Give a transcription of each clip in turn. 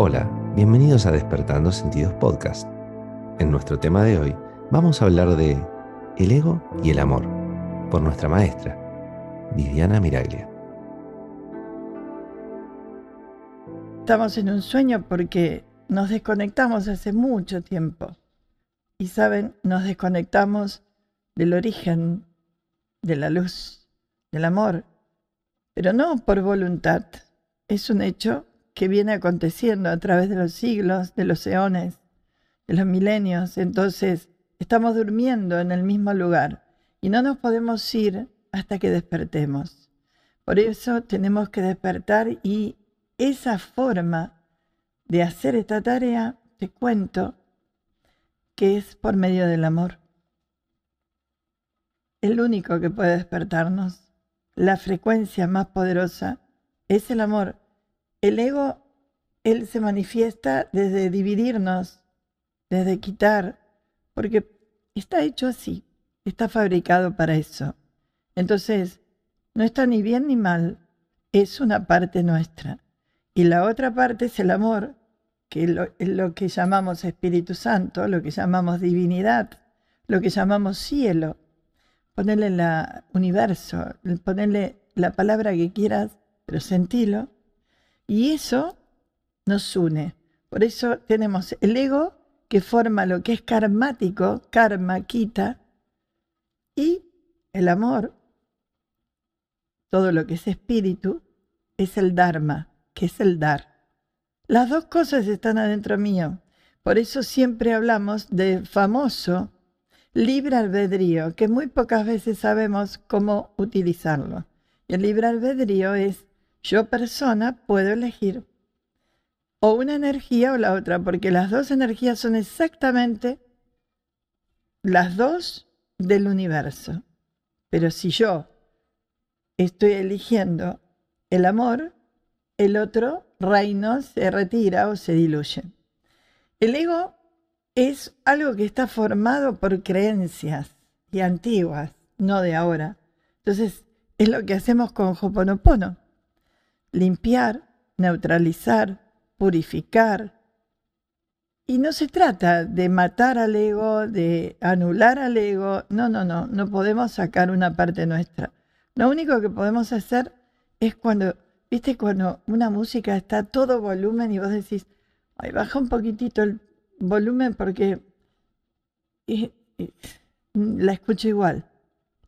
Hola, bienvenidos a Despertando Sentidos Podcast. En nuestro tema de hoy vamos a hablar de el ego y el amor por nuestra maestra, Viviana Miraglia. Estamos en un sueño porque nos desconectamos hace mucho tiempo. Y saben, nos desconectamos del origen, de la luz, del amor, pero no por voluntad. Es un hecho que viene aconteciendo a través de los siglos, de los eones, de los milenios. Entonces, estamos durmiendo en el mismo lugar y no nos podemos ir hasta que despertemos. Por eso tenemos que despertar y esa forma de hacer esta tarea, te cuento, que es por medio del amor. El único que puede despertarnos, la frecuencia más poderosa, es el amor el ego, él se manifiesta desde dividirnos, desde quitar, porque está hecho así, está fabricado para eso. Entonces, no está ni bien ni mal, es una parte nuestra. Y la otra parte es el amor, que es lo, que llamamos Espíritu Santo, lo que llamamos divinidad, lo que llamamos cielo. Ponerle la universo, ponerle la palabra que quieras, pero sentilo y eso nos une. Por eso tenemos el ego que forma lo que es karmático, karma, quita, y el amor, todo lo que es espíritu, es el dharma, que es el dar. Las dos cosas están adentro mío. Por eso siempre hablamos de famoso libre albedrío, que muy pocas veces sabemos cómo utilizarlo. El libre albedrío es yo persona puedo elegir o una energía o la otra, porque las dos energías son exactamente las dos del universo. Pero si yo estoy eligiendo el amor, el otro reino se retira o se diluye. El ego es algo que está formado por creencias y antiguas, no de ahora. Entonces, es lo que hacemos con Hoponopono limpiar, neutralizar, purificar. Y no se trata de matar al ego, de anular al ego. No, no, no, no podemos sacar una parte nuestra. Lo único que podemos hacer es cuando, viste, cuando una música está a todo volumen y vos decís, ay, baja un poquitito el volumen porque la escucho igual.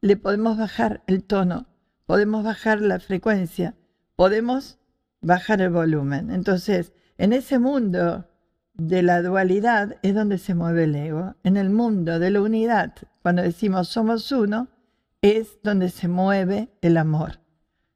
Le podemos bajar el tono, podemos bajar la frecuencia, podemos bajar el volumen. Entonces, en ese mundo de la dualidad es donde se mueve el ego. En el mundo de la unidad, cuando decimos somos uno, es donde se mueve el amor.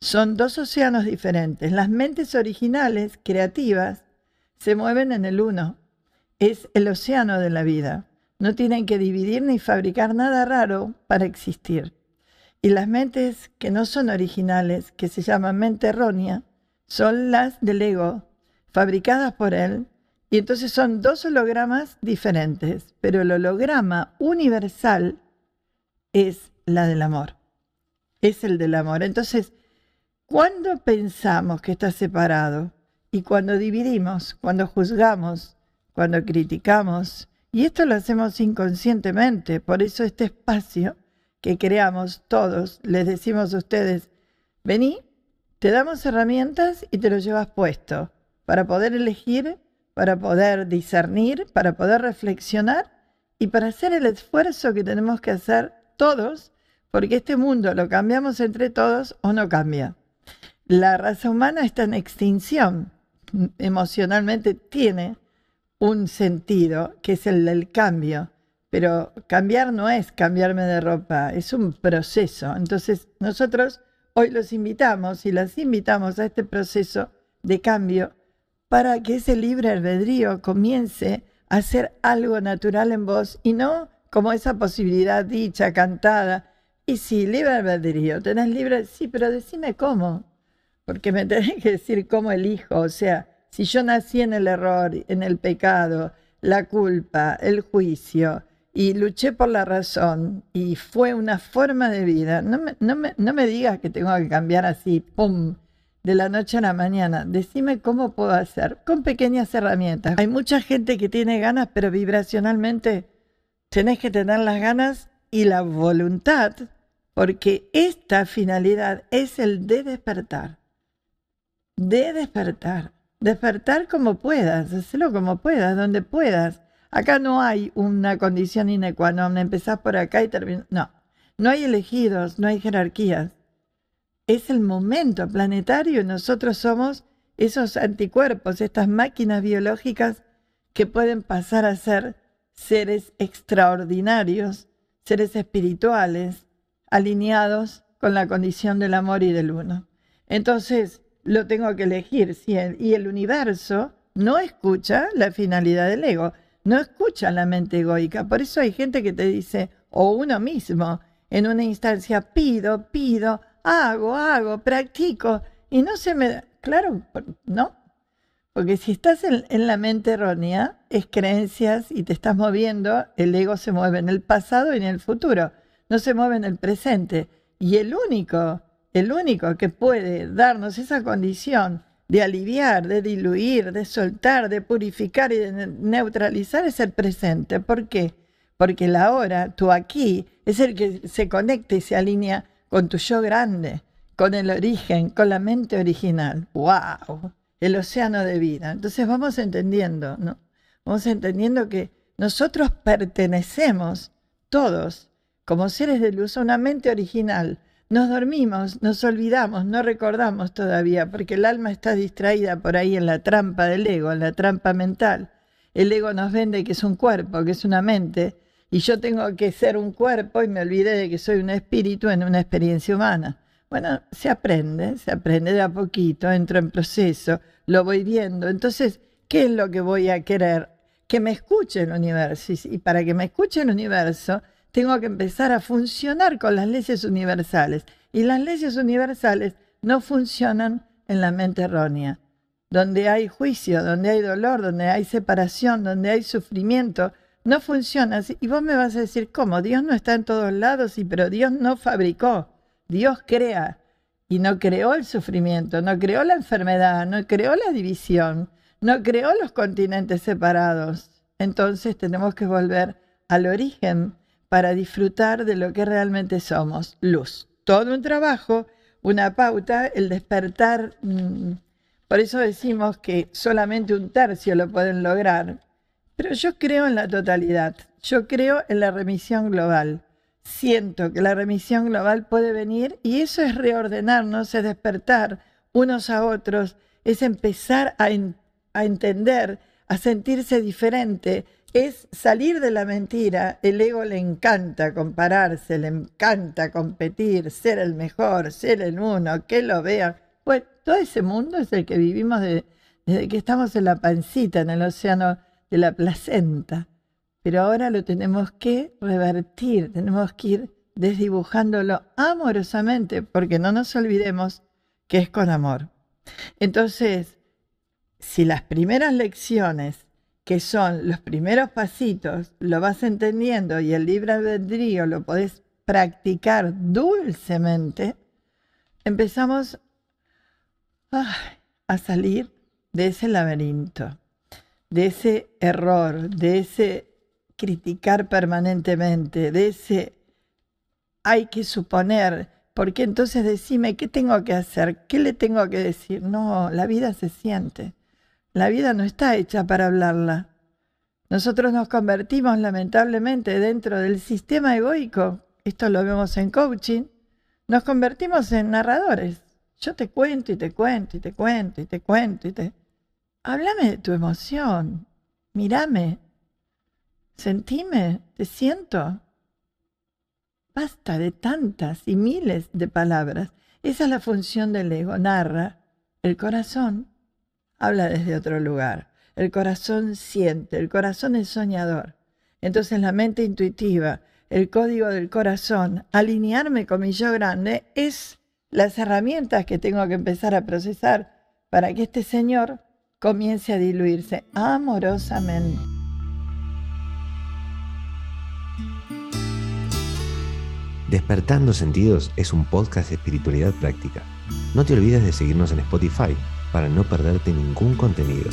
Son dos océanos diferentes. Las mentes originales, creativas, se mueven en el uno. Es el océano de la vida. No tienen que dividir ni fabricar nada raro para existir. Y las mentes que no son originales, que se llaman mente errónea, son las del ego, fabricadas por él. Y entonces son dos hologramas diferentes, pero el holograma universal es la del amor. Es el del amor. Entonces, cuando pensamos que está separado y cuando dividimos, cuando juzgamos, cuando criticamos, y esto lo hacemos inconscientemente, por eso este espacio que creamos todos, les decimos a ustedes, vení, te damos herramientas y te lo llevas puesto para poder elegir, para poder discernir, para poder reflexionar y para hacer el esfuerzo que tenemos que hacer todos, porque este mundo lo cambiamos entre todos o no cambia. La raza humana está en extinción, emocionalmente tiene un sentido, que es el del cambio. Pero cambiar no es cambiarme de ropa, es un proceso. Entonces nosotros hoy los invitamos y las invitamos a este proceso de cambio para que ese libre albedrío comience a ser algo natural en vos y no como esa posibilidad dicha, cantada. Y sí, libre albedrío, tenés libre, sí, pero decime cómo, porque me tenés que decir cómo elijo. O sea, si yo nací en el error, en el pecado, la culpa, el juicio, y luché por la razón y fue una forma de vida. No me, no me, digas que tengo que cambiar así, ¡pum!, de la noche a la mañana. Decime cómo puedo hacer con pequeñas herramientas. Hay mucha gente que tiene ganas, pero vibracionalmente tenés que tener las ganas y la voluntad, porque esta finalidad es el de despertar. De despertar. Despertar como puedas, hacerlo como puedas, donde puedas. Acá no hay una condición inecuánime, empezás por acá y terminas. No, no hay elegidos, no hay jerarquías. Es el momento planetario nosotros somos esos anticuerpos, estas máquinas biológicas que pueden pasar a ser seres extraordinarios, seres espirituales, alineados con la condición del amor y del uno. Entonces, lo tengo que elegir. y el universo no escucha la finalidad del ego, no escucha la mente egoica. Por eso hay gente que te dice, o uno mismo, en una instancia, pido, pido, hago, hago, practico, y no se me da. Claro, no. Porque si estás en, en la mente errónea, es creencias y te estás moviendo, el ego se mueve en el pasado y en el futuro, no se mueve en el presente. Y el único el único que puede darnos esa condición de aliviar, de diluir, de soltar, de purificar y de neutralizar es el presente. ¿Por qué? Porque la hora, tú aquí, es el que se conecta y se alinea con tu yo grande, con el origen, con la mente original. ¡Wow! El océano de vida. Entonces vamos entendiendo, ¿no? Vamos entendiendo que nosotros pertenecemos todos como seres de luz a una mente original nos dormimos, nos olvidamos, no recordamos todavía, porque el alma está distraída por ahí en la trampa del ego, en la trampa mental. El ego nos vende que es un cuerpo, que es una mente, y yo tengo que ser un cuerpo y me olvidé de que soy un espíritu en una experiencia humana. Bueno, se aprende, se aprende de a poquito, entro en proceso, lo voy viendo. Entonces, ¿qué es lo que voy a querer? Que me escuche el universo. Y para que me escuche el universo, tengo que empezar a funcionar con las leyes universales. Y las leyes universales no funcionan en la mente errónea. Donde hay juicio, donde hay dolor, donde hay separación, donde hay sufrimiento, no funciona. Y vos me vas a decir, ¿cómo? Dios no está en todos lados, sí, pero Dios no fabricó. Dios crea. Y no creó el sufrimiento, no creó la enfermedad, no creó la división, no creó los continentes separados. Entonces tenemos que volver al origen para disfrutar de lo que realmente somos, luz. Todo un trabajo, una pauta, el despertar. Mm, por eso decimos que solamente un tercio lo pueden lograr. Pero yo creo en la totalidad, yo creo en la remisión global. Siento que la remisión global puede venir y eso es reordenarnos, es despertar unos a otros, es empezar a, a entender, a sentirse diferente, es salir de la mentira. El ego le encanta compararse, le encanta competir, ser el mejor, ser el uno, que lo vean. Bueno, todo ese mundo es el que vivimos desde que estamos en la pancita, en el océano de la placenta. Pero ahora lo tenemos que revertir, tenemos que ir desdibujándolo amorosamente, porque no nos olvidemos que es con amor. Entonces, si las primeras lecciones que son los primeros pasitos, lo vas entendiendo y el libre albedrío lo podés practicar dulcemente, empezamos a salir de ese laberinto, de ese error, de ese criticar permanentemente, de ese hay que suponer, porque entonces decime, ¿qué tengo que hacer? ¿Qué le tengo que decir? No, la vida se siente. La vida no está hecha para hablarla. Nosotros nos convertimos lamentablemente dentro del sistema egoico, esto lo vemos en coaching, nos convertimos en narradores. Yo te cuento y te cuento y te cuento y te cuento y te... Háblame de tu emoción, mírame, sentime, te siento. Basta de tantas y miles de palabras. Esa es la función del ego, narra. El corazón habla desde otro lugar. El corazón siente, el corazón es soñador. Entonces la mente intuitiva, el código del corazón, alinearme con mi yo grande, es las herramientas que tengo que empezar a procesar para que este Señor comience a diluirse amorosamente. Despertando Sentidos es un podcast de espiritualidad práctica No te olvides de seguirnos en Spotify para no perderte ningún contenido.